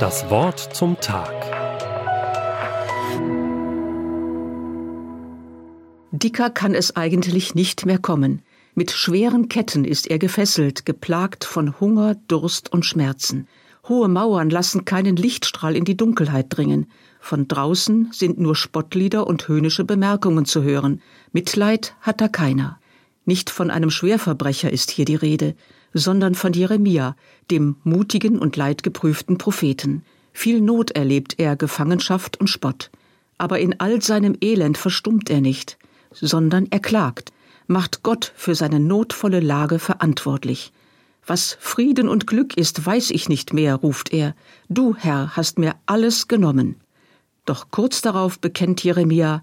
Das Wort zum Tag. Dicker kann es eigentlich nicht mehr kommen. Mit schweren Ketten ist er gefesselt, geplagt von Hunger, Durst und Schmerzen. Hohe Mauern lassen keinen Lichtstrahl in die Dunkelheit dringen. Von draußen sind nur Spottlieder und höhnische Bemerkungen zu hören. Mitleid hat da keiner. Nicht von einem Schwerverbrecher ist hier die Rede, sondern von Jeremia, dem mutigen und leidgeprüften Propheten. Viel Not erlebt er, Gefangenschaft und Spott. Aber in all seinem Elend verstummt er nicht, sondern er klagt, macht Gott für seine notvolle Lage verantwortlich. Was Frieden und Glück ist, weiß ich nicht mehr, ruft er. Du, Herr, hast mir alles genommen. Doch kurz darauf bekennt Jeremia,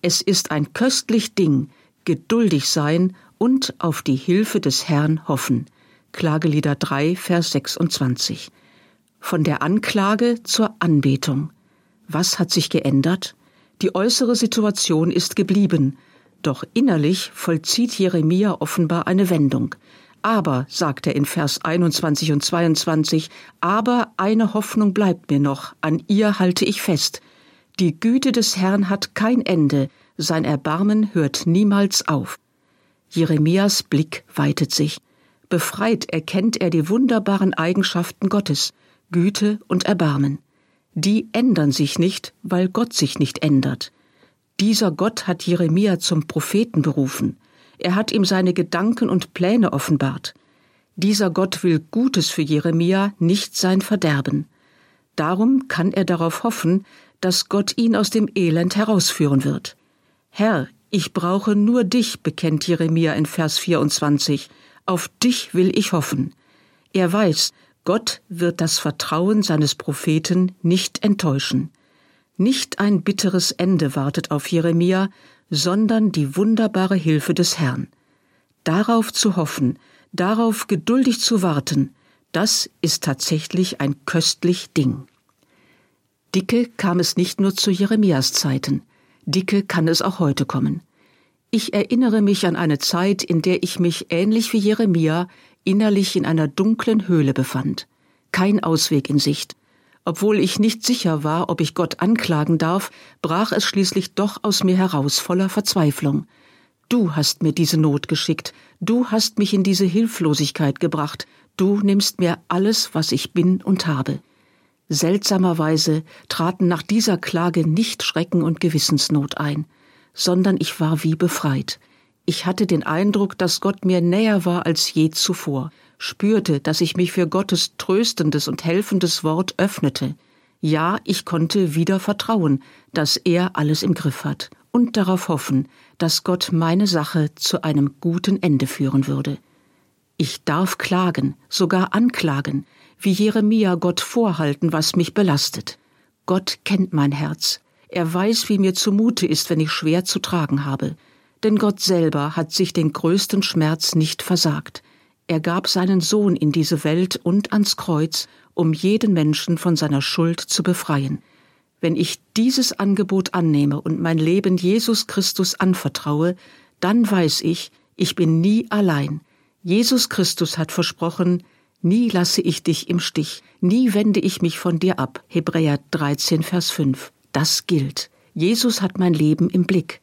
es ist ein köstlich Ding, geduldig sein und auf die Hilfe des Herrn hoffen. Klagelieder 3, Vers 26. Von der Anklage zur Anbetung. Was hat sich geändert? Die äußere Situation ist geblieben, doch innerlich vollzieht Jeremia offenbar eine Wendung. Aber, sagt er in Vers 21 und 22, aber eine Hoffnung bleibt mir noch, an ihr halte ich fest. Die Güte des Herrn hat kein Ende, sein Erbarmen hört niemals auf. Jeremias Blick weitet sich. Befreit erkennt er die wunderbaren Eigenschaften Gottes, Güte und Erbarmen. Die ändern sich nicht, weil Gott sich nicht ändert. Dieser Gott hat Jeremia zum Propheten berufen. Er hat ihm seine Gedanken und Pläne offenbart. Dieser Gott will Gutes für Jeremia, nicht sein Verderben. Darum kann er darauf hoffen, dass Gott ihn aus dem Elend herausführen wird. Herr, ich brauche nur dich, bekennt Jeremia in Vers 24. Auf dich will ich hoffen. Er weiß, Gott wird das Vertrauen seines Propheten nicht enttäuschen. Nicht ein bitteres Ende wartet auf Jeremia, sondern die wunderbare Hilfe des Herrn. Darauf zu hoffen, darauf geduldig zu warten, das ist tatsächlich ein köstlich Ding. Dicke kam es nicht nur zu Jeremias Zeiten, dicke kann es auch heute kommen. Ich erinnere mich an eine Zeit, in der ich mich ähnlich wie Jeremia innerlich in einer dunklen Höhle befand. Kein Ausweg in Sicht. Obwohl ich nicht sicher war, ob ich Gott anklagen darf, brach es schließlich doch aus mir heraus voller Verzweiflung. Du hast mir diese Not geschickt, du hast mich in diese Hilflosigkeit gebracht, du nimmst mir alles, was ich bin und habe. Seltsamerweise traten nach dieser Klage nicht Schrecken und Gewissensnot ein sondern ich war wie befreit. Ich hatte den Eindruck, dass Gott mir näher war als je zuvor, spürte, dass ich mich für Gottes tröstendes und helfendes Wort öffnete. Ja, ich konnte wieder vertrauen, dass er alles im Griff hat und darauf hoffen, dass Gott meine Sache zu einem guten Ende führen würde. Ich darf klagen, sogar anklagen, wie Jeremia Gott vorhalten, was mich belastet. Gott kennt mein Herz, er weiß, wie mir zumute ist, wenn ich schwer zu tragen habe. Denn Gott selber hat sich den größten Schmerz nicht versagt. Er gab seinen Sohn in diese Welt und ans Kreuz, um jeden Menschen von seiner Schuld zu befreien. Wenn ich dieses Angebot annehme und mein Leben Jesus Christus anvertraue, dann weiß ich, ich bin nie allein. Jesus Christus hat versprochen, nie lasse ich dich im Stich, nie wende ich mich von dir ab. Hebräer 13, Vers 5. Das gilt. Jesus hat mein Leben im Blick.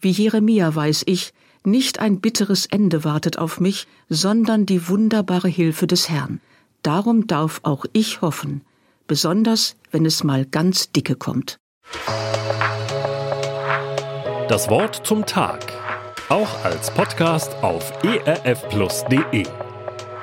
Wie Jeremia weiß ich, nicht ein bitteres Ende wartet auf mich, sondern die wunderbare Hilfe des Herrn. Darum darf auch ich hoffen, besonders wenn es mal ganz dicke kommt. Das Wort zum Tag. Auch als Podcast auf erfplus.de.